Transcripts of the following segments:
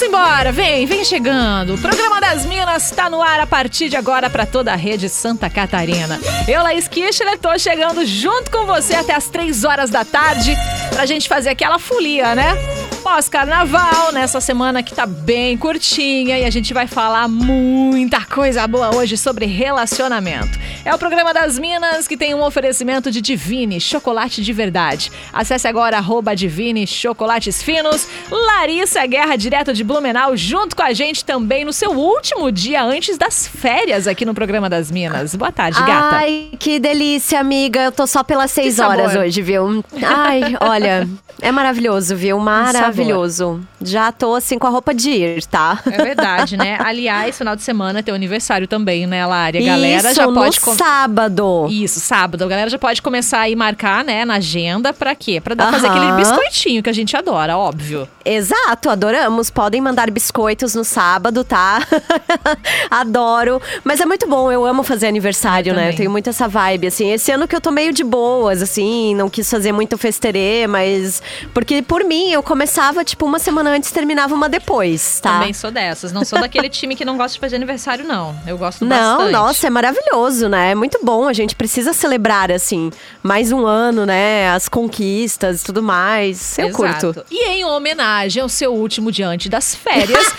Vamos embora, vem, vem chegando. O programa das Minas está no ar a partir de agora para toda a rede Santa Catarina. Eu, Laís Kichler, tô chegando junto com você até as três horas da tarde pra gente fazer aquela folia, né? Pós-carnaval, nessa semana que tá bem curtinha e a gente vai falar muita coisa boa hoje sobre relacionamento. É o programa das Minas que tem um oferecimento de Divine, chocolate de verdade. Acesse agora arroba Divine Chocolates Finos. Larissa Guerra, direto de Blumenau, junto com a gente também no seu último dia antes das férias aqui no programa das Minas. Boa tarde, gata. Ai, que delícia, amiga. Eu tô só pelas seis horas hoje, viu? Ai, olha, é maravilhoso, viu? Maravilhoso. Já tô assim com a roupa de ir, tá? É verdade, né? Aliás, final de semana é teu aniversário também, né, Lari? A galera Isso, já pode. no sábado. Isso, sábado. A galera já pode começar a ir marcar, né, na agenda. Pra quê? Pra dar, fazer aquele biscoitinho que a gente adora, óbvio. Exato, adoramos. Podem mandar biscoitos no sábado, tá? Adoro. Mas é muito bom, eu amo fazer aniversário, Eu né? também. Eu tenho muito essa vibe, assim. Esse ano que eu tô meio de boas, assim, não quis fazer muito festerê, mas. Porque por mim, eu começava, tipo, uma semana antes terminava uma depois, tá? Também sou dessas. Não sou daquele time que não gosta de fazer aniversário, não. Eu gosto Não, bastante. nossa, é maravilhoso, né? É muito bom. A gente precisa celebrar, assim, mais um ano, né? As conquistas e tudo mais. Eu Exato. curto. E em homenagem ao seu último dia antes das férias,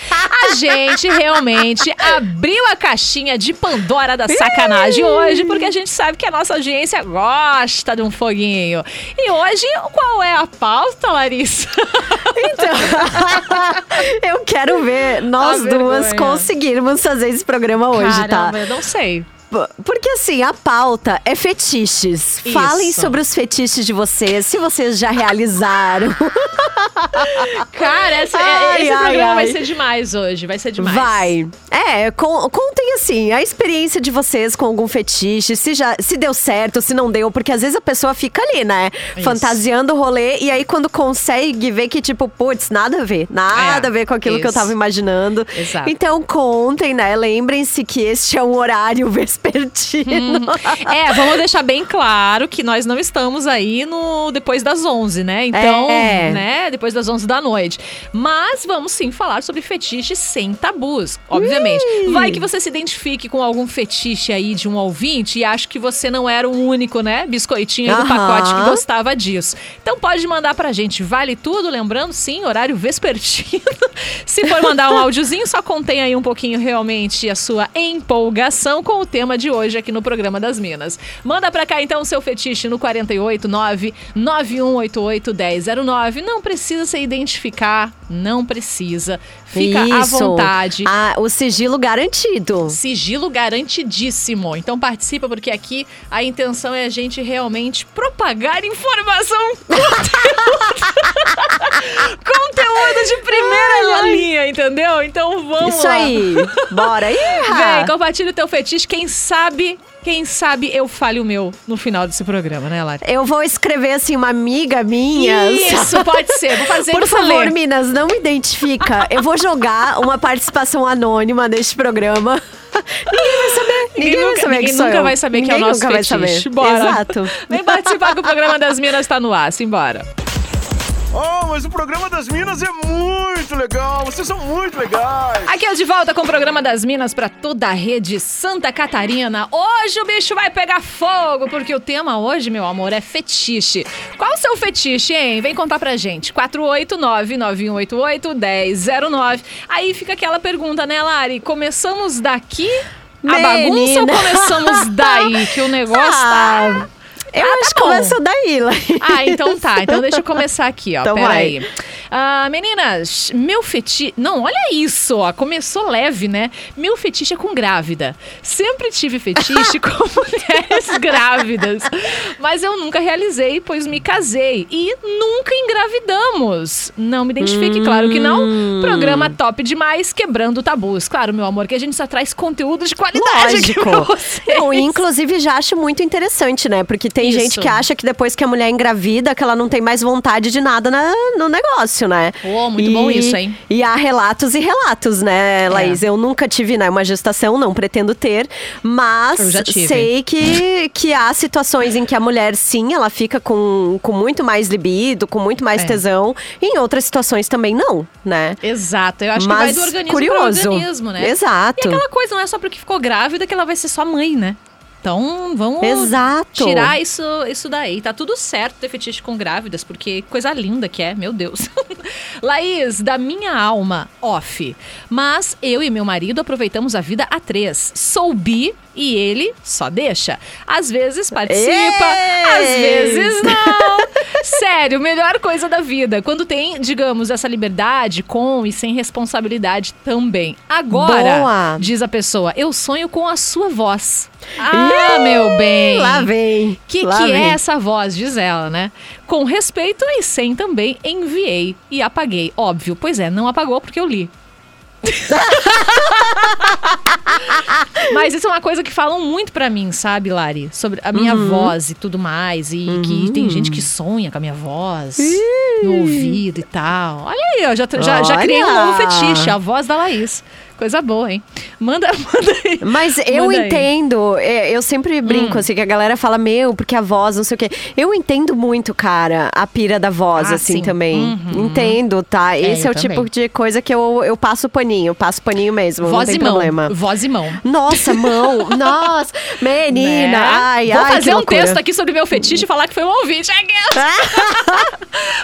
a gente realmente abriu a caixinha de Pandora da sacanagem hoje, porque a gente sabe que a nossa audiência gosta de um foguinho. E hoje, qual é a pauta, Larissa? Então, eu quero ver nós A duas vergonha. conseguirmos fazer esse programa hoje, Caramba, tá? eu não sei. Porque assim, a pauta é fetiches. Isso. Falem sobre os fetiches de vocês, se vocês já realizaram. Cara, esse, Ai, esse ai, programa vai ai. ser demais hoje, vai ser demais. Vai. É, con- contem assim, a experiência de vocês com algum fetiche, se já se deu certo, se não deu, porque às vezes a pessoa fica ali, né? Isso. Fantasiando o rolê, e aí quando consegue ver que, tipo, putz, nada a ver, nada É, a ver com aquilo que eu isso. tava imaginando. Exato. Então contem, né? Lembrem-se que este é um horário vespertino. É, vamos deixar bem claro que nós não estamos aí no depois das 11, né? Então, É. né, depois das 11 da noite. Mas vamos sim falar sobre fetiches sem tabus, obviamente. Vai que você se identifique com algum fetiche aí de um ouvinte e acha que você não era o único, né, biscoitinho do pacote que gostava disso. Então pode mandar pra gente, vale tudo, lembrando, sim, horário vespertino. Se for mandar um áudiozinho, só contém aí um pouquinho realmente a sua empolgação com o tema de hoje aqui no programa das Minas. Manda pra cá então o seu fetiche no 489 9188 1009. Não precisa se identificar, não precisa. Fica à Isso. vontade. Ah, o sigilo garantido. Sigilo garantidíssimo. Então participa, porque aqui a intenção é a gente realmente propagar informação, conteúdo, conteúdo de primeira linha, entendeu? Então vamos Isso lá. aí. Bora aí. Vem, compartilha o teu fetiche. Quem sabe, quem sabe eu fale o meu no final desse programa, né, Lari? Eu vou escrever assim, uma amiga minha. Isso, pode ser. Vou fazer Por favor, ler. Minas, não me identifica. Eu vou jogar uma participação anônima neste programa. Ninguém vai saber. Ninguém, vai nunca, saber ninguém que sou nunca vai saber que é o Ninguém nosso nunca vai fetiche. saber. Bora. Exato. Vem participar que o programa das Minas tá no ar. Simbora. Oh, mas o programa das Minas é muito legal. Vocês são muito legais. Aqui é de volta com o programa das Minas para toda a rede Santa Catarina. Hoje o bicho vai pegar fogo, porque o tema hoje, meu amor, é fetiche. Qual o seu fetiche, hein? Vem contar pra gente. 489-9188-1009. Aí fica aquela pergunta, né, Lari? Começamos daqui a bagunça ou Menina. começamos daí? Que o negócio tá... Eu Ah, acho tá que começa daí, lá. Ah, então tá. Então deixa eu começar aqui, ó. Então Pera vai. aí. Ah, meninas, meu fetiche. Não, olha isso, ó. Começou leve, né? Meu fetiche é com grávida. Sempre tive fetiche com mulheres grávidas. Mas eu nunca realizei, pois me casei. E nunca engravidamos. Não me identifique, claro que não. Hum. Programa top demais, quebrando tabus. Claro, meu amor, que a gente só traz conteúdo de qualidade Lógico. Não, inclusive já acho muito interessante, né? Porque tem Isso. gente que acha que depois que a mulher engravida, que ela não tem mais vontade de nada na- no negócio. né? Pô, muito e, bom isso, hein? E há relatos e relatos, né, é. Laís? É. Eu nunca tive, né, uma gestação, não pretendo ter, mas sei que, que há situações em que a mulher, sim, ela fica com, com muito mais libido, com muito mais é. tesão. E em outras situações também não, né? Exato. Eu acho mas que vai do organismo curioso. pro organismo, né? Exato. E aquela coisa, não é só porque ficou grávida que ela vai ser sua mãe, né? Então, vamos Exato. tirar isso, isso daí. Tá tudo certo ter fetiche com grávidas, porque coisa linda que é, meu Deus. Laís, da minha alma, off. Mas eu e meu marido aproveitamos a vida a três. Sou bi e ele só deixa. Às vezes participa, Ei! às vezes. Sério, melhor coisa da vida. Quando tem, digamos, essa liberdade com e sem responsabilidade também. Agora, Boa. diz a pessoa, eu sonho com a sua voz. Ah, meu bem. Lá vem. O que, Lá que é vem. é essa voz? Diz ela, né? Com respeito e sem também enviei e apaguei. Óbvio, pois é, não apagou porque eu li. Mas isso é uma coisa que falam muito para mim, sabe, Lari? Sobre a minha uhum. voz e tudo mais. E uhum. que tem gente que sonha com a minha voz no ouvido e tal. Olha aí, eu já, já, já criei um novo fetiche, a voz da Laís. Coisa boa, hein? Manda, manda aí. Mas eu manda entendo, aí. É, eu sempre brinco hum. assim, que a galera fala, meu, porque a voz, não sei o quê. Eu entendo muito, cara, a pira da voz, ah, assim, sim. também. Uhum. Entendo, tá? É, Esse é o também. tipo de coisa que eu, eu passo paninho, passo paninho mesmo, voz não tem e mão. problema. Voz e mão. Nossa, mão, nossa, menina, né? ai, Vou ai, fazer um texto aqui sobre meu fetiche e falar que foi um ouvinte.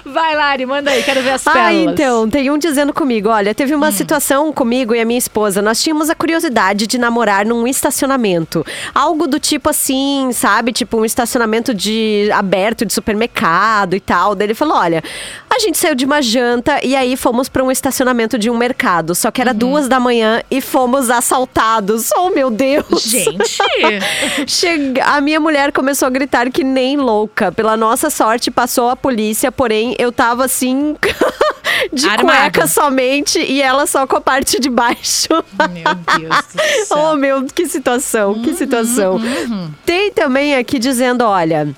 Vai, Lari, manda aí, quero ver as pérolas. Ah, então, tem um dizendo comigo, olha, teve uma hum. situação comigo e a minha esposa, nós tínhamos a curiosidade de namorar num estacionamento. Algo do tipo assim, sabe? Tipo um estacionamento de aberto de supermercado e tal. Daí ele falou: olha, a gente saiu de uma janta e aí fomos para um estacionamento de um mercado. Só que era uhum. duas da manhã e fomos assaltados. Oh, meu Deus! Gente! Chega... A minha mulher começou a gritar que nem louca. Pela nossa sorte, passou a polícia, porém eu tava assim. de Armado. cueca somente e ela só com a parte de baixo. Meu Deus do céu. oh, meu, que situação, que uhum, situação. Uhum. Tem também aqui dizendo, olha.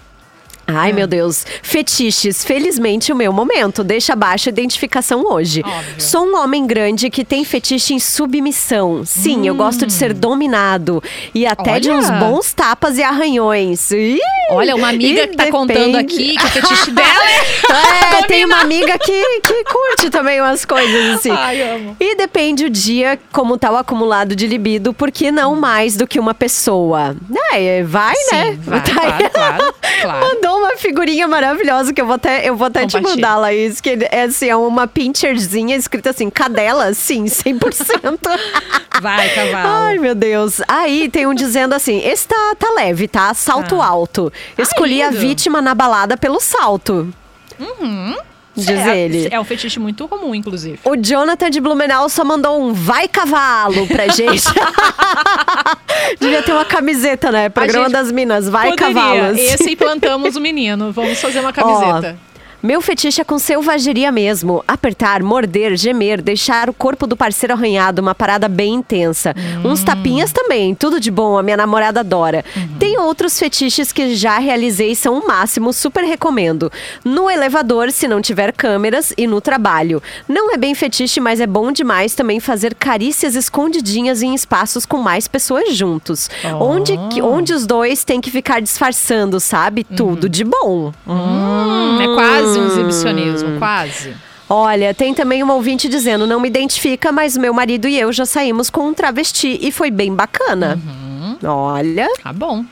Ai, é. meu Deus. Fetiches. Felizmente, o meu momento. Deixa abaixo a identificação hoje. Óbvio. Sou um homem grande que tem fetiche em submissão. Sim, hum. eu gosto de ser hum. dominado. E até Olha. de uns bons tapas e arranhões. Ih, Olha, uma amiga que tá depende... contando aqui que o fetiche dela é. é tem uma amiga que, que curte também umas coisas assim. Ai, amo. E depende o dia, como tá o acumulado de libido, porque não mais do que uma pessoa. É, vai, Sim, né? Vai, tá claro, claro, claro. Mandou uma figurinha maravilhosa que eu vou até, eu vou até te mandar, Laís. Que é assim, é uma pincherzinha escrita assim, cadela, sim, 100%. Vai, cavalo. Ai, meu Deus. Aí tem um dizendo assim: esse tá, tá leve, tá? Salto ah. alto. Escolhi a vítima na balada pelo salto. Uhum diz é, ele. É um fetiche muito comum, inclusive. O Jonathan de Blumenau só mandou um vai cavalo pra gente. Devia ter uma camiseta, né? Programa das Minas, vai poderia. cavalos. Esse implantamos o menino. Vamos fazer uma camiseta. Ó, meu fetiche é com selvageria mesmo. Apertar, morder, gemer, deixar o corpo do parceiro arranhado, uma parada bem intensa. Hum. Uns tapinhas também, tudo de bom, a minha namorada adora. Uhum. Tem outros fetiches que já realizei são o máximo, super recomendo. No elevador, se não tiver câmeras, e no trabalho. Não é bem fetiche, mas é bom demais também fazer carícias escondidinhas em espaços com mais pessoas juntos. Oh. Onde, onde os dois têm que ficar disfarçando, sabe? Uhum. Tudo de bom. Hum, é quase quase um exibicionismo, quase. Olha, tem também uma ouvinte dizendo: não me identifica, mas meu marido e eu já saímos com um travesti e foi bem bacana. Uhum. Olha. Tá bom.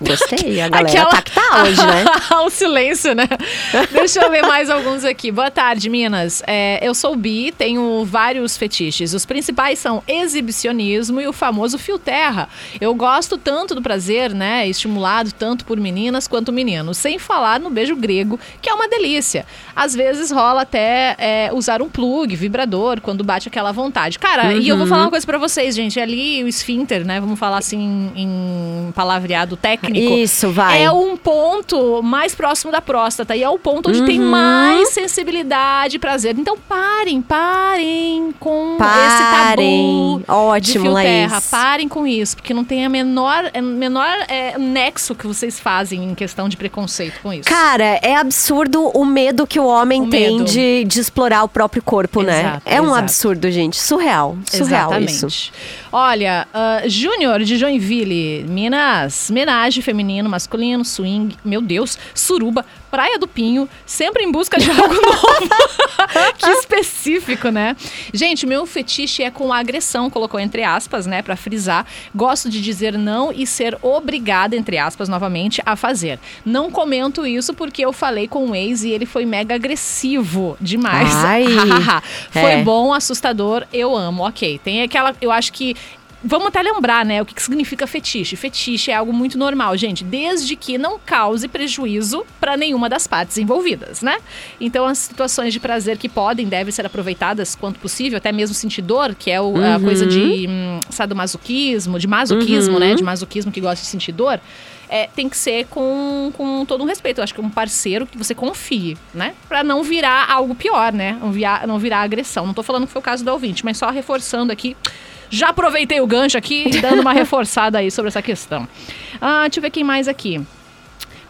Gostei, a galera Aquela... tá tá hoje, né? o silêncio, né? Deixa eu ler mais alguns aqui. Boa tarde, Minas. É, eu sou bi, tenho vários fetiches. Os principais são exibicionismo e o famoso fio terra. Eu gosto tanto do prazer, né? Estimulado tanto por meninas quanto meninos. Sem falar no beijo grego, que é uma delícia. Às vezes rola até é, usar um plug, vibrador, quando bate aquela vontade. Cara, uhum. e eu vou uhum. falar uma coisa para vocês, gente. Ali o esfíncter, né? Vamos falar assim em palavreado técnico técnico. Isso, vai. É um ponto mais próximo da próstata e é o ponto onde tem Uhum. mais sensibilidade e prazer. Então parem, parem com Parem. esse tabu Ótimo, de fio terra. Laís. Parem com isso, porque não tem a menor, é, menor é, nexo que vocês fazem em questão de preconceito com isso. Cara, é absurdo o medo que o homem O tem de, de explorar o próprio corpo, né? Exato, É um exato. absurdo, gente. Surreal. Surreal Exatamente. isso. Olha, ah, Júnior de Joinville, Minas, homenagem feminino, masculino, swing, meu Deus, suruba, Praia do Pinho, sempre em busca de algo novo. que específico, né? Gente, meu fetiche é com a agressão, colocou entre aspas, né, Pra frisar. Gosto de dizer não e ser obrigada, entre aspas, novamente, a fazer. Não comento isso porque eu falei com o ex e ele foi mega agressivo demais. Ai. foi É. bom, assustador, eu amo. Ok, tem aquela. Eu acho que. Vamos até lembrar, né, o que que significa fetiche. Fetiche é algo muito normal, gente, desde que não cause prejuízo para nenhuma das partes envolvidas, né? Então, as situações de prazer que podem, devem ser aproveitadas quanto possível, até mesmo sentir dor, que é o- a Uhum. coisa de hum, sadomasoquismo, de masoquismo, né? De masoquismo que gosta de sentir dor. É, tem que ser com, com todo um respeito. Eu acho que um parceiro que você confie, né? Pra não virar algo pior, né? Não virar, não virar agressão. Não tô falando que foi o caso da ouvinte, mas só reforçando aqui. Já aproveitei o gancho aqui, dando uma reforçada aí sobre essa questão. Ah, deixa eu ver quem mais aqui.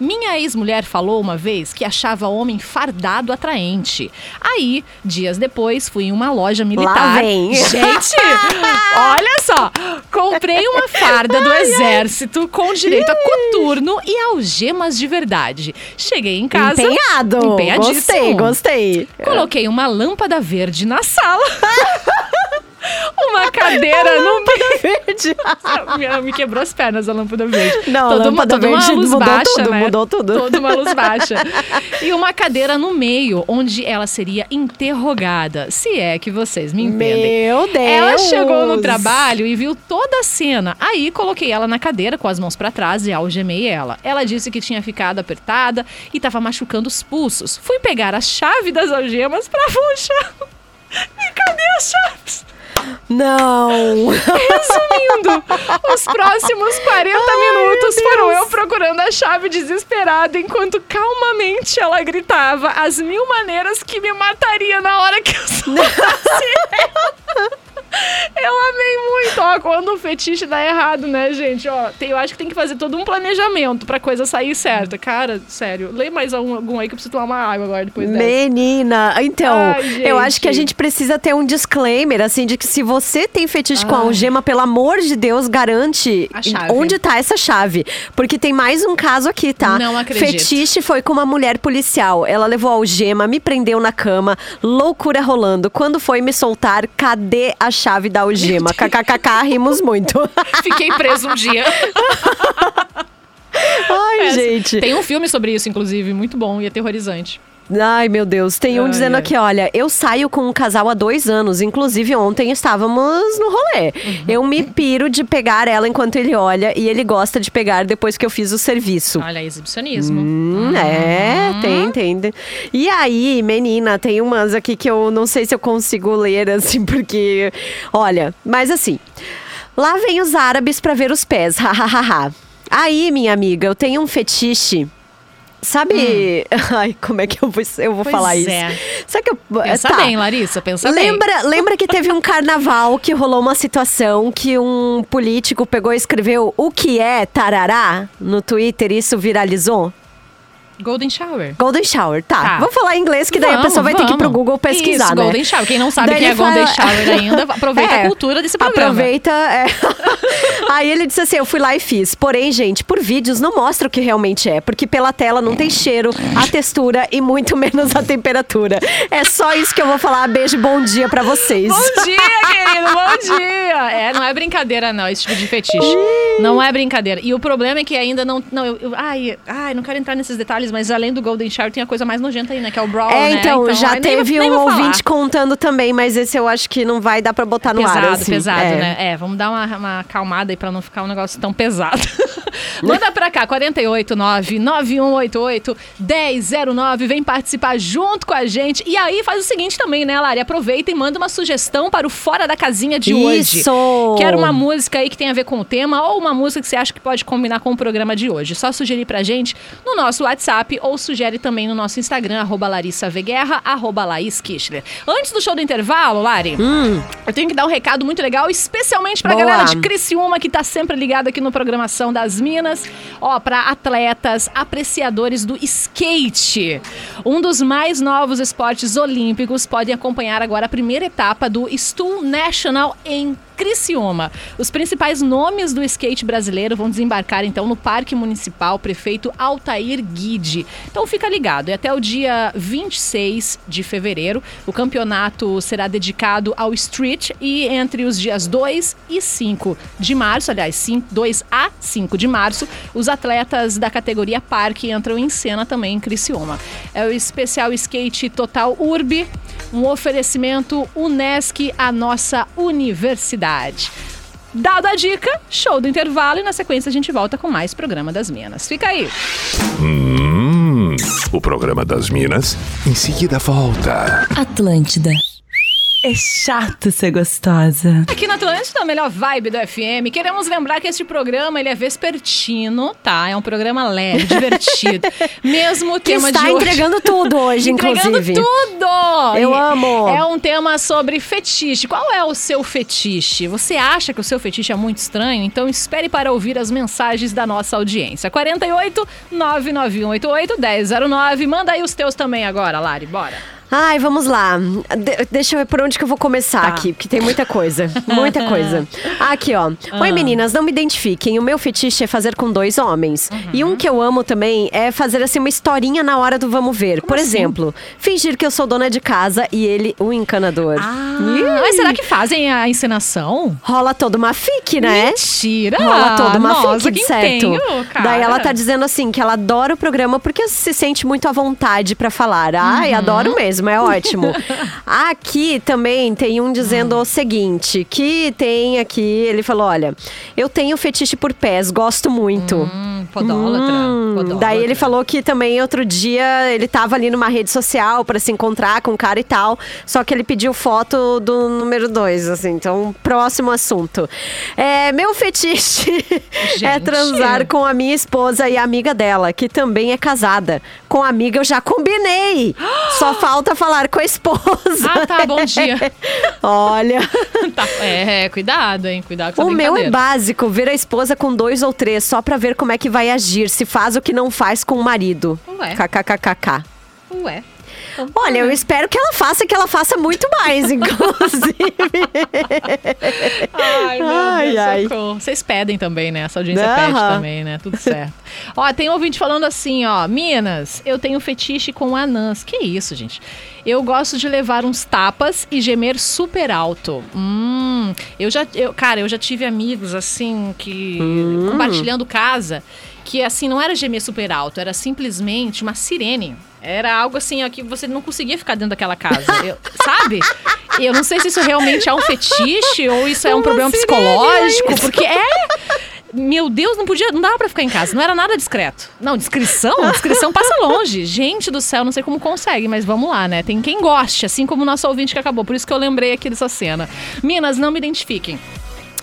Minha ex-mulher falou uma vez que achava homem fardado atraente. Aí, dias depois, fui em uma loja militar. Lá vem. Gente, olha só. Comprei uma farda do exército com direito a coturno e algemas de verdade. Cheguei em casa. Empenhado. Empenhadíssimo. Gostei, gostei. Coloquei uma lâmpada verde na sala. uma cadeira no. Verde. Me, me quebrou as pernas a lâmpada verde. Não, a Toda lâmpada toda verde uma luz mudou baixa, tudo, né? mudou tudo. Toda uma luz baixa. E uma cadeira no meio, onde ela seria interrogada. Se é que vocês me entendem. Meu Deus. Ela chegou no trabalho e viu toda a cena. Aí coloquei ela na cadeira com as mãos pra trás e algemei ela. Ela disse que tinha ficado apertada e estava machucando os pulsos. Fui pegar a chave das algemas pra puxar. E cadê as chaves? Não. Resumindo, os próximos 40 minutos foram eu procurando a chave desesperada, enquanto calmamente ela gritava as mil maneiras que me mataria na hora que eu soltasse ela. Eu amei quando o fetiche dá errado, né, gente? Ó, tem- eu acho que tem que fazer todo um planejamento pra coisa sair certa. Cara, sério, lê mais algum, algum aí que eu preciso tomar uma água agora depois dessa. Menina, então, Ai, eu acho que a gente. precisa ter um disclaimer, assim, de que se você tem fetiche com a Ai. algema, pelo amor de Deus, garante onde tá essa chave. Porque tem mais um caso aqui, tá? Não acredito. Fetiche foi com uma mulher policial. Ela levou a algema, me prendeu na cama, loucura rolando. Quando foi me soltar, cadê a chave da algema? KKKK, rimos muito. Fiquei preso um dia. Ai, É, gente. Tem um filme sobre isso, inclusive, muito bom e aterrorizante. Ai, meu Deus. Tem um Ai, dizendo ai. aqui, olha, eu saio com um casal há dois anos. Inclusive, ontem estávamos no rolê. Uhum. Eu me piro de pegar ela enquanto ele olha e ele gosta de pegar depois que eu fiz o serviço. Olha, exibicionismo. Hum, é, Uhum. tem, tem. E aí, menina, tem umas aqui que eu não sei se eu consigo ler, assim, porque. Olha, mas assim. Lá vem os árabes pra ver os pés, hahaha. aí, minha amiga, eu tenho um fetiche. Sabe. Ai, como é que eu vou, eu vou Pois falar isso? é. Sabe que eu. Pensa tá. bem, Larissa, pensa bem. Lembra, lembra que teve um carnaval que rolou uma situação que um político pegou e escreveu o que é tarará no Twitter e isso viralizou? Golden Shower. Golden Shower, tá. Tá. Vamos falar em inglês, que daí a Vamos, pessoa vai ter que ir pro vamos. Google pesquisar, Isso, né? Golden Shower. Quem não sabe Daí o que é ele Golden fala- Shower ainda, aproveita É, a cultura desse programa. Aproveita. é. Aí ele disse assim: eu fui lá e fiz. Porém, gente, por vídeos não mostra o que realmente é, porque pela tela não tem cheiro, a textura e muito menos a temperatura. É só isso que eu vou falar. Beijo, bom dia pra vocês. Bom dia, querido, bom dia. É, não é brincadeira, não, esse tipo de fetiche. Não é brincadeira. E o problema é que ainda não. não eu, eu- ai, ai, não quero entrar nesses detalhes, mas além do Golden Shower tem a coisa mais nojenta aí, né? Que é o Brawl, É, né? então, já ai, nem vou- teve nem um falar. ouvinte contando também, mas esse eu acho que não vai dar pra botar no pesado, ar. assim. pesado, É. né? É, vamos dar uma, uma acalmada aí pra não ficar um negócio tão pesado. Manda pra cá, 489-9188-1009. Vem participar junto com a gente. E aí faz o seguinte também, né, Lari? Aproveita e manda uma sugestão para o Fora da Casinha de hoje. Isso! Quero uma música aí que tem a ver com o tema ou uma música que você acha que pode combinar com o programa de hoje. Só sugerir pra gente no nosso WhatsApp ou sugere também no nosso Instagram, arroba Larissa Veguerra, arroba Laís Kichler. Antes do show do intervalo, Lari, eu tenho que dar um recado muito legal, especialmente pra Boa. galera de Criciúma, que tá sempre ligada aqui no Programação das Minas. Ó, pra atletas, apreciadores do skate. Um dos mais novos esportes olímpicos podem acompanhar agora a primeira etapa do Stool National em Criciúma. Os principais nomes do skate brasileiro vão desembarcar então no Parque Municipal Prefeito Altair Guide. Então fica ligado, e até o dia 26 de fevereiro o campeonato será dedicado ao street e entre os dias 2 e 5 de março, aliás, 5, 2 a 5 de março, os atletas da categoria Parque entram em cena também em Criciúma. É o especial skate Total Urb, um oferecimento Unesc, a nossa universidade. Dada a dica, show do intervalo e na sequência a gente volta com mais programa das Minas. Fica aí. Hum, o programa das Minas em seguida volta. Atlântida. É chato ser gostosa. Aqui na Atlântida, a melhor vibe do FM. Queremos lembrar que este programa ele é vespertino, tá? É um programa leve, divertido. Mesmo o Que tema está de hoje. entregando tudo hoje, Entregando inclusive. tudo! Eu amo. É um tema sobre fetiche. Qual é o seu fetiche? Você acha que o seu fetiche é muito estranho? Então espere para ouvir as mensagens da nossa audiência. 48 99188 1009. Manda aí os teus também agora, Lari. Bora. Ai, vamos lá. De- deixa eu ver por onde que eu vou começar Tá. aqui, porque tem muita coisa. Muita coisa. Aqui, ó. Ah. Oi, meninas, não me identifiquem. O meu fetiche é fazer com dois homens. Uhum. E um que eu amo também é fazer assim uma historinha na hora do vamos ver. por assim? exemplo, fingir que eu sou dona de casa e ele o encanador. Ih, Ah, mas será que fazem a encenação? Rola toda uma fique, né? Mentira! Rola toda uma Nossa, fique, que certo? cara. Daí ela tá dizendo assim que ela adora o programa porque se sente muito à vontade pra falar. Ai, Uhum. adoro mesmo, é ótimo. aqui também tem um dizendo Hum. o seguinte, que tem aqui, ele falou, olha, eu tenho fetiche por pés, gosto muito. Hum, podólatra, Hum, podólatra. daí ele falou que também outro dia ele tava ali numa rede social pra se encontrar com o cara e tal, só que ele pediu foto do número dois, assim, então próximo assunto. É, meu fetiche é transar com a minha esposa e a amiga dela, que também é casada. Com a amiga eu já combinei. Só falta falar com a esposa. Ah, tá, bom dia. Olha, Tá, é, cuidado, hein? Cuidado com o meu é básico, ver a esposa com dois ou três, só pra ver como é que vai agir, se faz o que não faz com o marido. Ué. KKKKK. Ué. Olha, eu espero que ela faça, que ela faça muito mais, inclusive. Ai, meu Ai, Deus, ai. socorro. Vocês pedem também, né? Essa audiência Aham. pede também, né? Tudo certo. ó, tem um ouvinte falando assim, ó. Minas, eu tenho fetiche com anãs. Que isso, gente? Eu gosto de levar uns tapas e gemer super alto. Hum, eu já... Eu, cara, eu já tive amigos, assim, que... Hum. Compartilhando casa, que, assim, não era gemer super alto. Era simplesmente uma sirene. Era algo assim, ó, que você não conseguia ficar dentro daquela casa. Eu- sabe? Eu não sei se isso realmente é um fetiche ou isso é um Uma problema psicológico, porque é. Meu Deus, não podia, não dava pra ficar em casa, não era nada discreto. Não, descrição, descrição passa longe. Gente do céu, não sei como consegue, mas vamos lá, né? Tem quem goste, assim como o nosso ouvinte que acabou. Por isso que eu lembrei aqui dessa cena. Minas, não me identifiquem.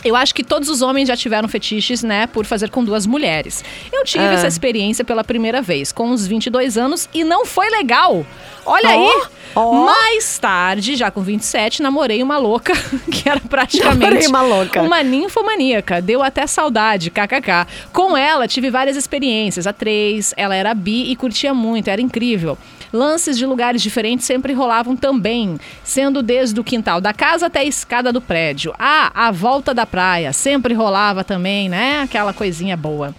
Eu acho que todos os homens já tiveram fetiches, né, por fazer com duas mulheres. Eu tive Ah. essa experiência pela primeira vez, com uns 22 anos, e não foi legal. Olha Ó, aí! ó. Mais tarde, já com 27, namorei uma louca, que era praticamente Namorei uma louca. uma ninfomaníaca. Deu até saudade, kkk. Com ela, tive várias experiências. A três, ela era bi e curtia muito, era incrível. Lances de lugares diferentes sempre rolavam também, sendo desde o quintal da casa até a escada do prédio. Ah, a volta da praia, sempre rolava também, né? Aquela coisinha boa.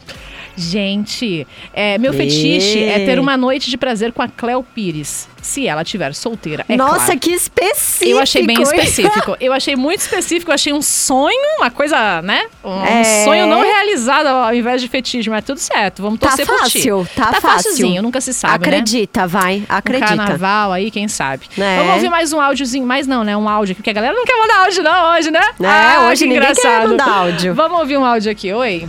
Gente, é, meu E- fetiche é ter uma noite de prazer com a Cleo Pires, se ela estiver solteira. É Nossa, claro. que específico. Eu achei bem específico. Eu achei muito específico. Eu achei um sonho, uma coisa, né? Um É. sonho não realizado ao invés de fetiche, mas tudo certo. Vamos Tá torcer por ti. fácil, tá tá fácil. facilzinho, nunca se sabe, né? Acredita, vai, Um acredita. carnaval aí, quem sabe. Né? Vamos ouvir mais um áudiozinho. Mais não, né? Um áudio aqui, porque a galera não quer mandar áudio não hoje, né? É, hoje que ninguém quer engraçado. mandar áudio. Vamos ouvir um áudio aqui. Oi.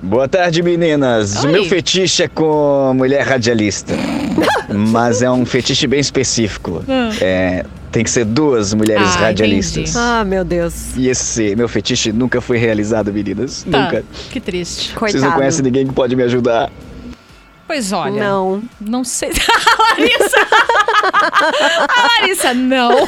Boa tarde, meninas. Oi. O meu fetiche é com mulher radialista. mas é um fetiche bem específico. É, tem que ser duas mulheres Ah, radialistas. entendi. Ah, meu Deus. E esse meu fetiche nunca foi realizado, meninas. Tá, Nunca. que triste. Vocês Coitado. não conhecem ninguém que pode me ajudar. Pois olha. Não. Não sei. A Larissa! A Larissa, não!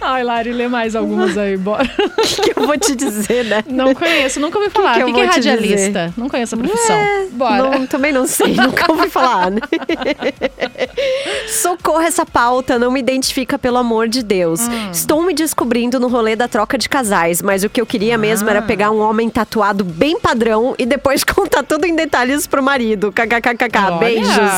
Ai, Lari, lê mais algumas aí, bora. O que, que eu vou te dizer, né? Não conheço, nunca ouvi falar. que O eu que, que é radialista? Não conheço a profissão. bora. Não, também não sei, nunca ouvi falar. Né? Socorro essa pauta, não me identifica, pelo amor de Deus. Hum. Estou me descobrindo no rolê da troca de casais, mas o que eu queria mesmo Ah. era pegar um homem tatuado bem padrão e depois contar tudo em detalhes pro marido. Uhum. beijos.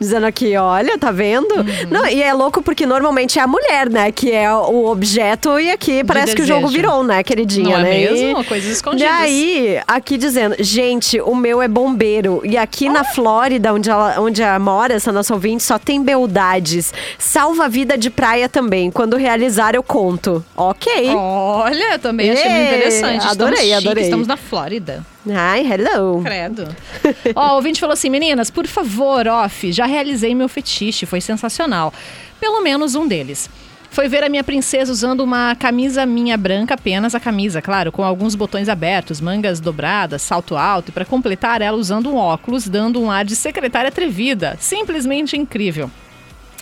Dizendo aqui, olha, tá vendo? Não, e é louco porque normalmente é a mulher, né, que é o objeto e aqui parece que o jogo virou, né, queridinha, Não é né? mesmo? E- Coisas escondidas. E aí, aqui dizendo, gente, o meu é bombeiro. E aqui na Flórida, onde ela, onde ela mora, essa nossa ouvinte, só tem beldades. Salva a vida de praia também. Quando realizar, eu conto. Ok. Olha, também achei muito interessante. adorei, estamos adorei. Estamos na Flórida. Ai, hello. Credo. Ó, o ouvinte falou assim: meninas, por favor, off, já realizei meu fetiche, foi sensacional. Pelo menos um deles. Foi ver a minha princesa usando uma camisa minha branca, apenas a camisa, claro, com alguns botões abertos, mangas dobradas, salto alto, e para completar ela usando um óculos, dando um ar de secretária atrevida. Simplesmente incrível.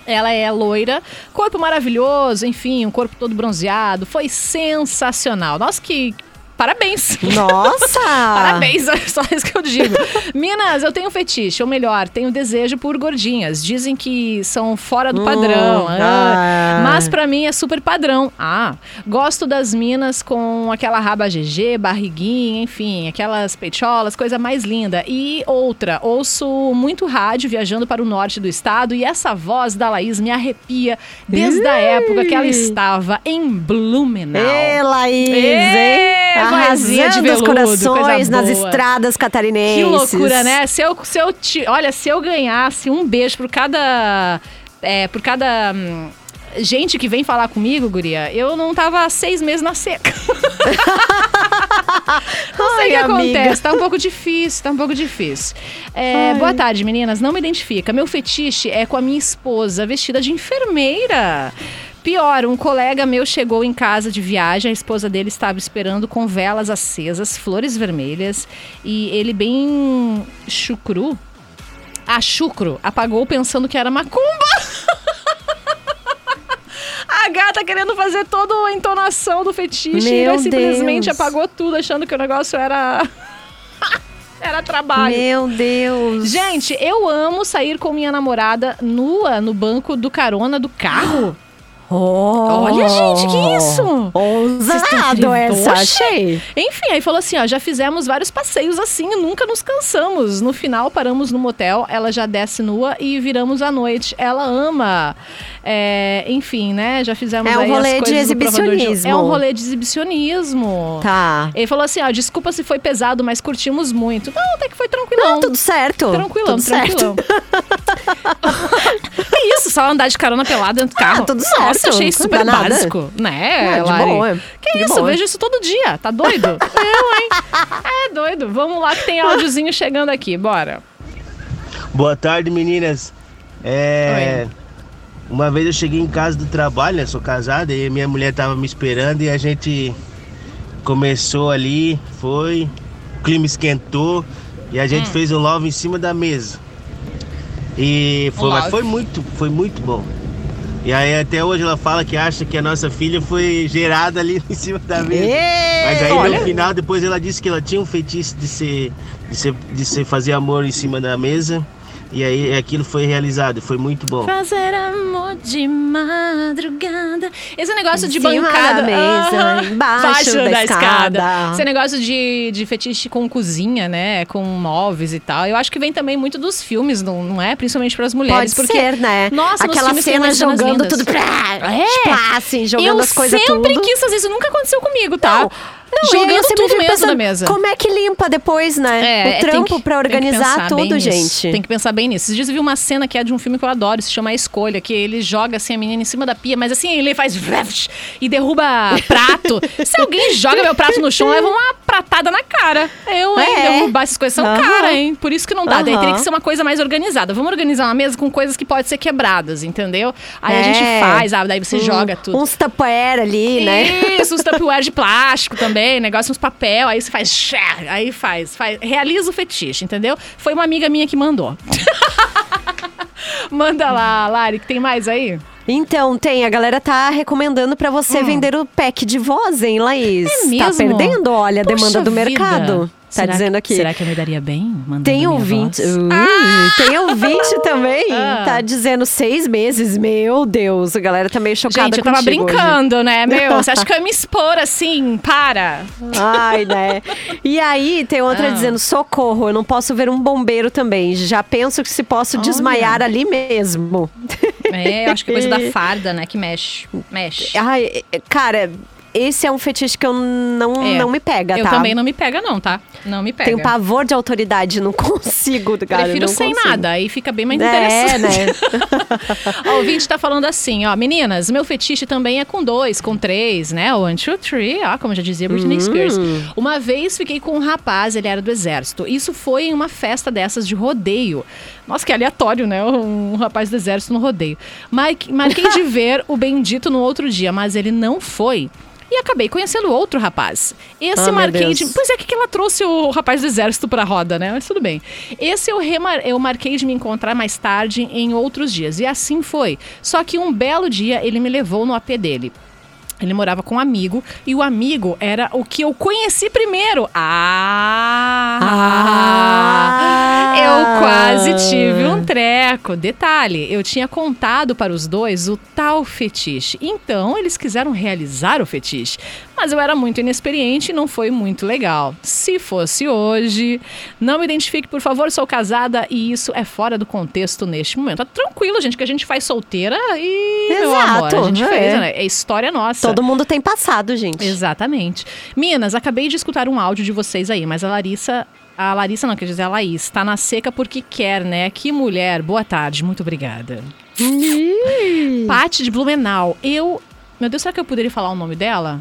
Ela é loira, corpo maravilhoso, enfim, um corpo todo bronzeado. Foi sensacional. Nossa, que. Parabéns! Nossa! Parabéns, é só isso que eu digo. Minas, eu tenho fetiche, ou melhor, tenho desejo por gordinhas. Dizem que são fora do padrão. Hum, ah. Mas pra mim é super padrão. Ah, gosto das minas com aquela raba GG, barriguinha, enfim, aquelas peitolas, coisa mais linda. E outra, ouço muito rádio viajando para o norte do estado e essa voz da Laís me arrepia desde a época que ela estava em Blumenau. Ê, Laís, Ê, Arrasando os veludo, corações coisa nas estradas Que catarinenses. loucura, né? Se eu, se eu te, olha, se eu ganhasse um beijo por cada. É, por cada. hum, Gente que vem falar comigo, guria, eu não tava há seis meses na seca. Não sei o que Ai, amiga. acontece, tá um pouco difícil, tá um pouco difícil. É, boa tarde, meninas. Não me identifica. Meu fetiche é com a minha esposa, vestida de enfermeira. Pior, um colega meu chegou em casa de viagem, a esposa dele estava esperando com velas acesas, flores vermelhas, e ele bem chucru, a chucro, apagou pensando que era macumba. A gata querendo fazer toda a entonação do fetiche e Meu ele simplesmente Deus. apagou tudo, achando que o negócio era. era trabalho. Meu Deus. Gente, eu amo sair com minha namorada nua no banco do carona do carro. Olha, gente, que isso? Ousado essa, achei. Enfim, aí falou assim, ó, já fizemos vários passeios assim e nunca nos cansamos. No final, paramos no motel, ela já desce nua e viramos à noite. Ela ama. É, enfim, né? Já fizemos É um rolê de exibicionismo. É um rolê de exibicionismo. Tá. Ele falou assim, ó, desculpa se foi pesado, mas curtimos muito. Não, até que foi tranquilão. Não, tudo certo. Tranquilão, tudo tranquilão. é isso, só andar de carona pelada dentro do carro. Ah, tudo Nossa, certo, achei não super nada. básico, né, É, de Lari? boa, Que de isso, boa. eu vejo isso todo dia, tá doido? eu, hein? É doido. Vamos lá que tem áudiozinho chegando aqui, bora. Boa tarde, meninas. É. Uma vez eu cheguei em casa do trabalho, né? Sou casado, e minha mulher tava me esperando e a gente começou ali, foi, o clima esquentou e a gente fez um love em cima da mesa. E foi, Um mas foi muito, foi muito bom. E aí até hoje ela fala que acha que a nossa filha foi gerada ali em cima da mesa. Mas aí Olha. no final, depois ela disse que ela tinha um feitiço de ser, de ser, de ser fazer amor em cima da mesa. E aí aquilo foi realizado, foi muito bom. Fazer amor de madrugada. Esse negócio de cima bancada. da mesa, embaixo da escada. Esse negócio de, de fetiche com cozinha, né? Com móveis e tal. Eu acho que vem também muito dos filmes, não, não é? Principalmente para as mulheres. Pode porque, ser, né? Nossa, nos Aquela cena jogando tudo pra. É. Tipo, assim, jogando eu as coisas sempre tudo. quis fazer isso, nunca aconteceu comigo, tá? Não, Não, jogando sempre tudo mesmo mesa. Como é que limpa depois, né? É, é, o trampo pra tem que organizar tudo, gente. Tem que pensar bem nisso. Esses dias eu vi uma cena que é de um filme que eu adoro, se chama A Escolha, que ele joga assim a menina em cima da pia, mas assim, ele faz e derruba prato. se alguém joga meu prato no chão, leva uma pratada na cara. Eu, hein? É. Derrubar essas coisas são Aham. cara, hein? Por isso que não dá. Daí Aham. teria que ser uma coisa mais organizada. Vamos organizar uma mesa com coisas que podem ser quebradas, entendeu? Aí a gente É. faz, ah, daí você Um- joga tudo. Uns tupperware ali, né? Isso, uns Tupperware de plástico também, negócio, uns papel, aí você faz, aí faz, faz, realiza o fetiche, entendeu? Foi uma amiga minha que mandou. Manda lá, Lari, que tem mais aí? Então, tem. A galera tá recomendando pra você vender o pack de voz, hein, Laís? Hum. É Tá mesmo? perdendo, olha, a Poxa demanda do vida. mercado. Tá Será dizendo que- aqui. Será que eu me daria bem? Tem ouvinte. voz? Ui, Tem ouvinte também. Ah. Tá dizendo seis meses. Meu Deus, a galera tá meio chocada Gente, eu tava contigo hoje. brincando, né, meu? Você acha que eu ia me expor assim? Para! Ai, né? E aí, tem outra Ah. dizendo: socorro, eu não posso ver um bombeiro também. Já penso que se posso Olha. desmaiar ali mesmo. É, eu acho que é coisa da farda, né, que mexe. Mexe. Ai, cara, esse é um fetiche que eu não, É. não me pega, Eu tá? também não me pega, não, tá? Não me pega. Tenho pavor de autoridade, não consigo, cara. Prefiro não sem consigo. nada, aí fica bem mais É, interessante. né? Ó, o ouvinte tá falando assim, ó, meninas, meu fetiche também é com dois, com três, né? One, two, three, ó, como já dizia Britney Hum. Spears. Uma vez fiquei com um rapaz, ele era do exército. Isso foi em uma festa dessas de rodeio. Nossa, que aleatório, né? Um rapaz do exército no rodeio. Mar- Marquei de ver o bendito no outro dia, mas ele não foi. E acabei conhecendo outro rapaz. Esse meu marquei de. Pois é, que que ela trouxe o rapaz do exército pra roda, né? Mas tudo bem. Esse eu, remar... eu marquei de me encontrar mais tarde em outros dias. E assim foi. Só que um belo dia ele me levou no AP dele. Ele morava com um amigo e o amigo era o que eu conheci primeiro. Ah! Ah! Eu quase tive um treco. Detalhe, eu tinha contado para os dois o tal fetiche. Então, eles quiseram realizar o fetiche. Mas eu era muito inexperiente e não foi muito legal. Se fosse hoje, não me identifique, por favor, sou casada e isso é fora do contexto neste momento. Tá tranquilo, gente, que a gente faz solteira e. meu amor, Exato, a gente é. fez, né? É história nossa. Todo mundo tem passado, gente. Exatamente. Minas, acabei de escutar um áudio de vocês aí, mas a Larissa. A Larissa não, quer dizer a Laís, tá na seca porque quer, né? Que mulher. Boa tarde, muito obrigada. Pati de Blumenau. Eu. Meu Deus, será que eu poderia falar o nome dela?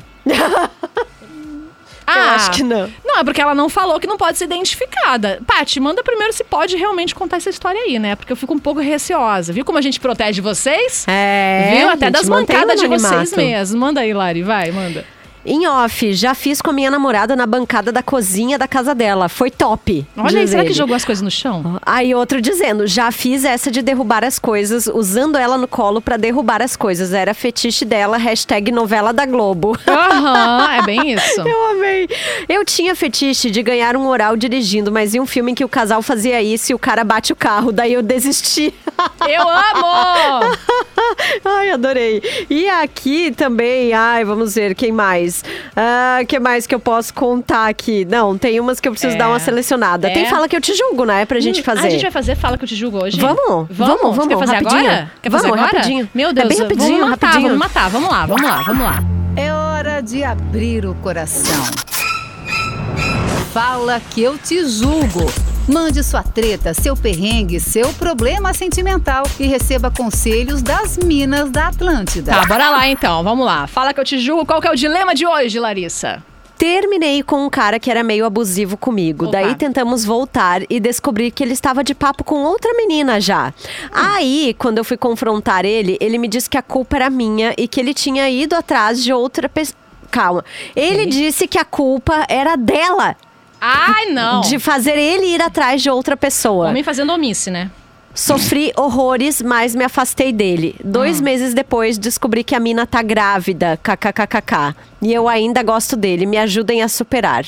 Ah, Eu acho que não. Não, é porque ela não falou que não pode ser identificada. Pati, manda primeiro se pode realmente contar essa história aí, né? Porque eu fico um pouco receosa. Viu como a gente protege vocês? É, Viu? Até das mancadas de vocês mesmo. Manda aí, Lari, vai, manda. Em off, já fiz com a minha namorada na bancada da cozinha da casa dela. Foi top. Olha aí, será que ele. jogou as coisas no chão? Aí outro dizendo, já fiz essa de derrubar as coisas, usando ela no colo pra derrubar as coisas. Era fetiche dela, hashtag novela da Globo. Aham, é bem isso. Eu amei. Eu tinha fetiche de ganhar um oral dirigindo, mas em um filme em que o casal fazia isso e o cara bate o carro, daí eu desisti. Eu amo! ai, adorei. E aqui também, ai, vamos ver, quem mais? Ah, que mais que eu posso contar aqui? Não, tem umas que eu preciso É. dar uma selecionada. É. Tem fala que eu te julgo, né? Pra gente fazer. Ah, a gente vai fazer Fala que eu te julgo hoje? Vamos, Vamos, vamos, quer fazer rapidinho. agora? Quer fazer Vamos, agora? rapidinho. Meu É Deus, bem rapidinho, vamos matar, rapidinho. vamos matar. Vamos lá, vamos lá, vamos lá. É hora de abrir o coração. Fala que eu te julgo. Mande sua treta, seu perrengue, seu problema sentimental e receba conselhos das Minas da Atlântida. Tá, bora lá então, vamos lá. Fala que eu te julgo. Qual que é o dilema de hoje, Larissa? Terminei com um cara que era meio abusivo comigo. Opa. Daí tentamos voltar e descobri que ele estava de papo com outra menina já. Aí, quando eu fui confrontar ele, ele me disse que a culpa era minha e que ele tinha ido atrás de outra pessoa. Calma. Ele disse que a culpa era dela Ai, não. de fazer ele ir atrás de outra pessoa. Homem fazendo omisse, né? Sofri horrores, mas me afastei dele. Dois Hum. meses depois, descobri que a mina tá grávida, kkkk. E eu ainda gosto dele. Me ajudem a superar.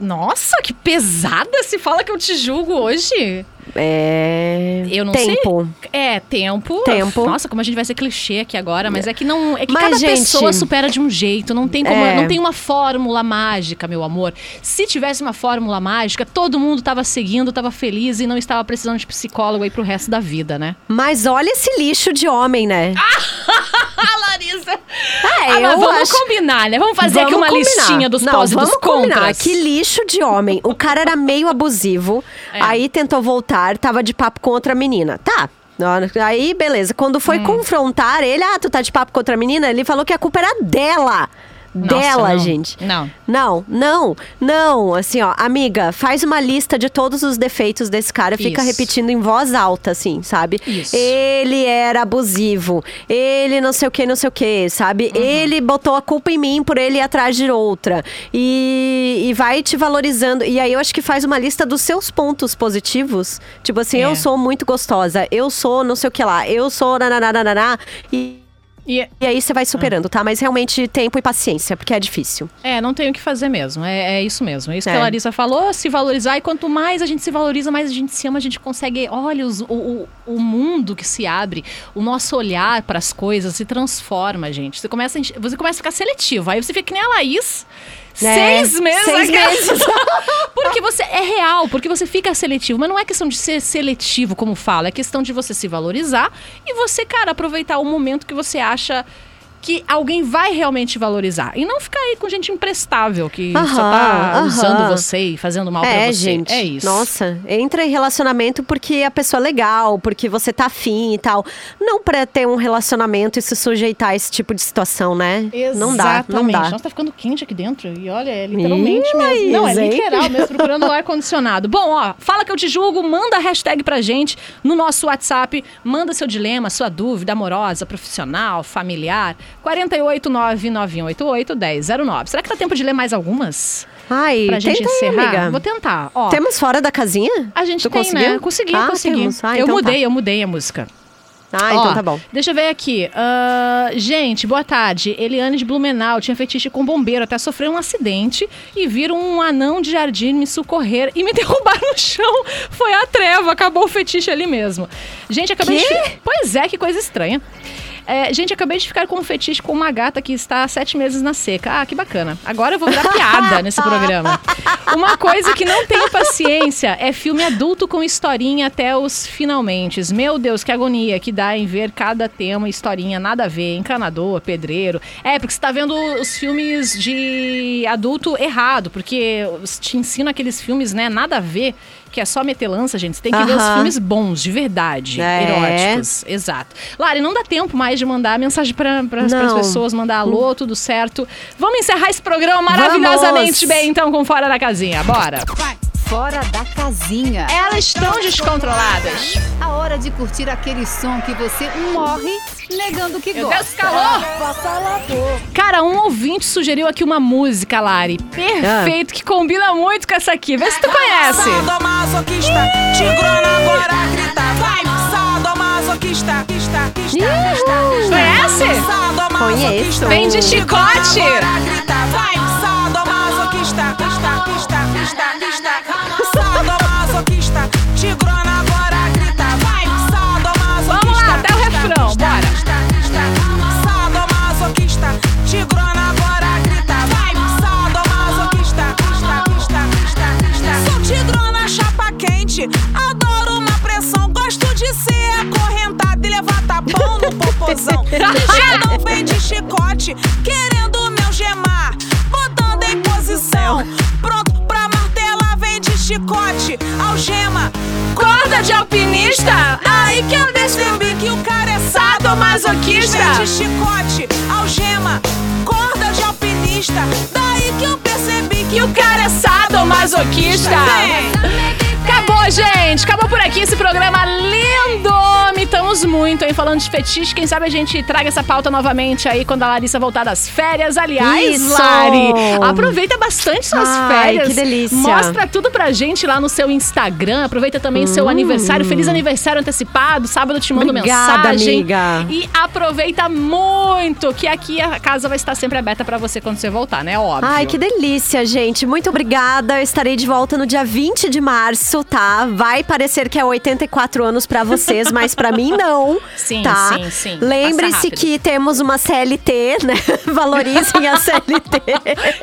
Nossa, que pesada se fala que eu te julgo hoje. É. Eu não Tempo. sei. É, tempo. Tempo. Nossa, como a gente vai ser clichê aqui agora, mas é que não. É que Mas, cada gente, pessoa supera de um jeito. Não tem como. É. Não tem uma fórmula mágica, meu amor. Se tivesse uma fórmula mágica, todo mundo tava seguindo, tava feliz e não estava precisando de psicólogo aí pro resto da vida, né? Mas olha esse lixo de homem, né? Ah! É, Ah, mas vamos acho... combinar, né? Vamos fazer aqui Vamos uma combinar. listinha dos pós e vamos dos combinar. contras. Que lixo de homem. O cara era meio abusivo, É. aí tentou voltar, tava de papo com outra menina. Tá. Aí, beleza. Quando foi Hum. confrontar ele, ah, tu tá de papo com outra menina, ele falou que a culpa era dela. Nossa, dela, não. gente. Não. Não, não, não. Assim, ó, amiga, faz uma lista de todos os defeitos desse cara. Fica Isso. repetindo em voz alta, assim, sabe? Isso. Ele era abusivo. Ele não sei o que, não sei o que, sabe? Uhum. Ele botou a culpa em mim por ele ir atrás de outra. E, e vai te valorizando. E aí eu acho que faz uma lista dos seus pontos positivos. Tipo assim, É. eu sou muito gostosa. Eu sou não sei o que lá. Eu sou nananana. E. E, E aí você vai superando, tá? Mas realmente tempo e paciência, porque é difícil. é, não tem o que fazer mesmo. É, é isso mesmo. É isso que É. a Larissa falou, se valorizar. E quanto mais a gente se valoriza, mais a gente se ama, a gente consegue. Olha, os- o, o, o mundo que se abre, o nosso olhar para as coisas se transforma, gente. Você começa, você começa a ficar seletivo. Aí você fica que nem a Laís. É, Seis meses. seis meses. porque você é real, porque você fica seletivo. Mas não é questão de ser seletivo, como fala, é questão de você se valorizar e você, cara, aproveitar o momento que você acha que alguém vai realmente valorizar. E não ficar aí com gente imprestável que só tá Aham, usando aham. você e fazendo mal pra É, você. gente. É isso. Nossa, entra em relacionamento porque a pessoa é legal, porque você tá afim e tal. Não pra ter um relacionamento e se sujeitar a esse tipo de situação, né? Não dá, não Exatamente. dá. Nossa, tá ficando quente aqui dentro. E olha, é literalmente Ih, mesmo. Não, é literal mesmo, procurando o ar-condicionado. Bom, ó, fala que eu te julgo, manda a hashtag pra gente no nosso WhatsApp. Manda seu dilema, sua dúvida amorosa, profissional, familiar. 489-9188-1009. Será que dá tempo de ler mais algumas? Ai, Pra gente tenta aí, encerrar? amiga. Vou tentar. Ó, Temos fora da casinha? a gente tu tem, conseguiu? né? Consegui, ah, consegui. Ah, eu então mudei, Tá. eu mudei a música. Ah, Ó, então tá bom. Deixa eu ver aqui. Ah, gente, boa tarde. Eliane de Blumenau tinha fetiche com bombeiro até sofrer um acidente e viram um anão de jardim me socorrer e me derrubar no chão. Foi a treva, acabou o fetiche ali mesmo. Gente, acabei de. Quê? fi- Pois é, que coisa estranha. É, gente, acabei de ficar com um fetiche com uma gata que está há sete meses na seca. Ah, que bacana. Agora eu vou virar piada nesse programa. Uma coisa que não tenho paciência é filme adulto com historinha até os finalmente. Meu Deus, que agonia que dá em ver cada tema, historinha, nada a ver, encanador, pedreiro. É, porque você tá vendo os filmes de adulto errado, porque te ensina aqueles filmes, né, nada a ver. Que é só meter lança, gente. Você tem que ver os filmes bons, de verdade. É. Eróticos. Exato. Lari, não dá tempo mais de mandar mensagem para as pessoas, mandar alô, tudo certo. Vamos encerrar esse programa maravilhosamente Vamos. bem, então, com Fora da Casinha. Bora! Fora da casinha. Elas estão descontroladas. A hora de curtir aquele som que você morre negando que Meu gosta. Deus, calor! Cara, um ouvinte sugeriu aqui uma música, Lari. Perfeito, Ah. que combina muito com essa aqui. Vê se tu conhece. Sadomasoquista, tigrona agora grita, vai! Sadomasoquista, quista, quista, quista, Conhece? Sadomasoquista, Conheço. Vem de chicote. tigrona agora grita, vai! Chegam bem de chicote, querendo me algemar, botando em posição. Pronto pra martelar, vem de chicote, algema, Corda de alpinista. Aí que eu percebi que o cara é Sadomasoquista. Vem de chicote, algema, corda de alpinista. Daí que eu percebi que o cara é sadomasoquista. Vem. Acabou, gente. Acabou por aqui esse programa lindo. Mitamos muito, hein? Falando de fetiche. Quem sabe a gente traga essa pauta novamente aí quando a Larissa voltar das férias. Aliás, Isso. Lari, aproveita bastante suas Ai, férias. que delícia. Mostra tudo pra gente lá no seu Instagram. Aproveita também seu aniversário. Feliz aniversário antecipado. Sábado te mando Hum. Obrigada, mensagem. amiga. E aproveita muito, que aqui a casa vai estar sempre aberta pra você quando você voltar, né? Óbvio. Ai, que delícia, gente. Muito obrigada. Eu estarei de volta no dia 20 de março, tá? Vai parecer que é 84 anos pra vocês, mas pra mim não. Sim, tá? sim, sim. Lembre-se que temos uma CLT, né? Valorizem a CLT.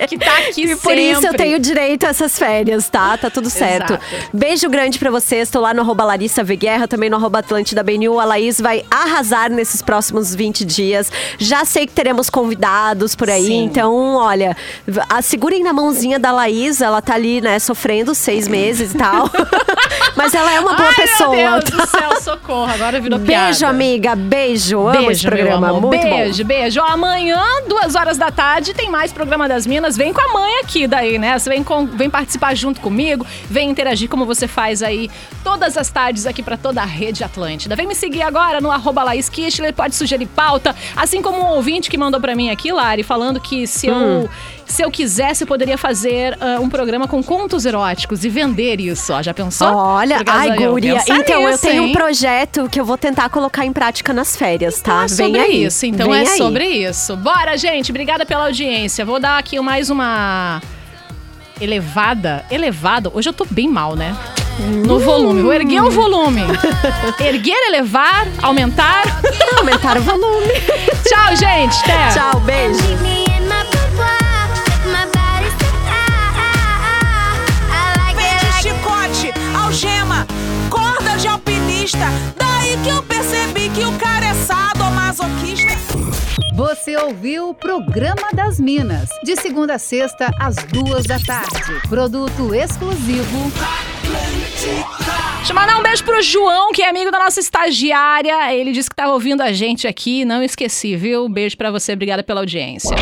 Que tá aqui E por isso eu sempre. tenho direito a essas férias, tá? Tá tudo certo. Exato. Beijo grande pra vocês. Tô lá no arroba Larissa V Guerra, também no arroba Atlântida BNU. A Laís vai arrasar nesses próximos 20 dias. Já sei que teremos convidados por aí, Sim. então, olha, segurem na mãozinha da Laís. Ela tá ali, né, sofrendo seis meses e tal. Mas ela é uma boa Ai, pessoa. Meu Deus tá? do céu, socorro. Agora virou Beijo, piada. amiga. Beijo. Amo esse Beijo, meu programa. Muito beijo, beijo. Ó, amanhã, duas horas da tarde, tem mais programa das Minas. Vem com a mãe aqui daí, né? Você vem, com- vem participar junto comigo, vem interagir como você faz aí todas as tardes aqui pra toda a rede Atlântida. Vem me seguir agora no arroba Laís pode sugerir pauta, assim como um ouvinte que mandou pra mim aqui, Lari, falando que se Hum. eu. Se eu quisesse, eu poderia fazer ah, um programa com contos eróticos e vender isso. Ó, já pensou? Olha, ai, eu guria. Então, eu nisso, tenho um hein? projeto que eu vou tentar colocar em prática nas férias, Então tá? é sobre aí. isso, então Vem é aí. sobre isso. Bora, gente, obrigada pela audiência. Vou dar aqui mais uma elevada. Elevado? Hoje eu tô bem mal, né? No volume. Vou erguer o volume. Erguer, elevar, aumentar. Aumentar o volume. Tchau, gente. Até. Tchau, beijo. Daí que eu percebi que o cara é sadomasoquista. Você ouviu o Programa das Minas, de segunda a sexta, às duas da tarde. Produto exclusivo. Deixa eu mandar um beijo pro João, que é amigo da nossa estagiária. Ele disse que tava ouvindo a gente aqui. Não esqueci, viu? Beijo pra você. Obrigada pela audiência.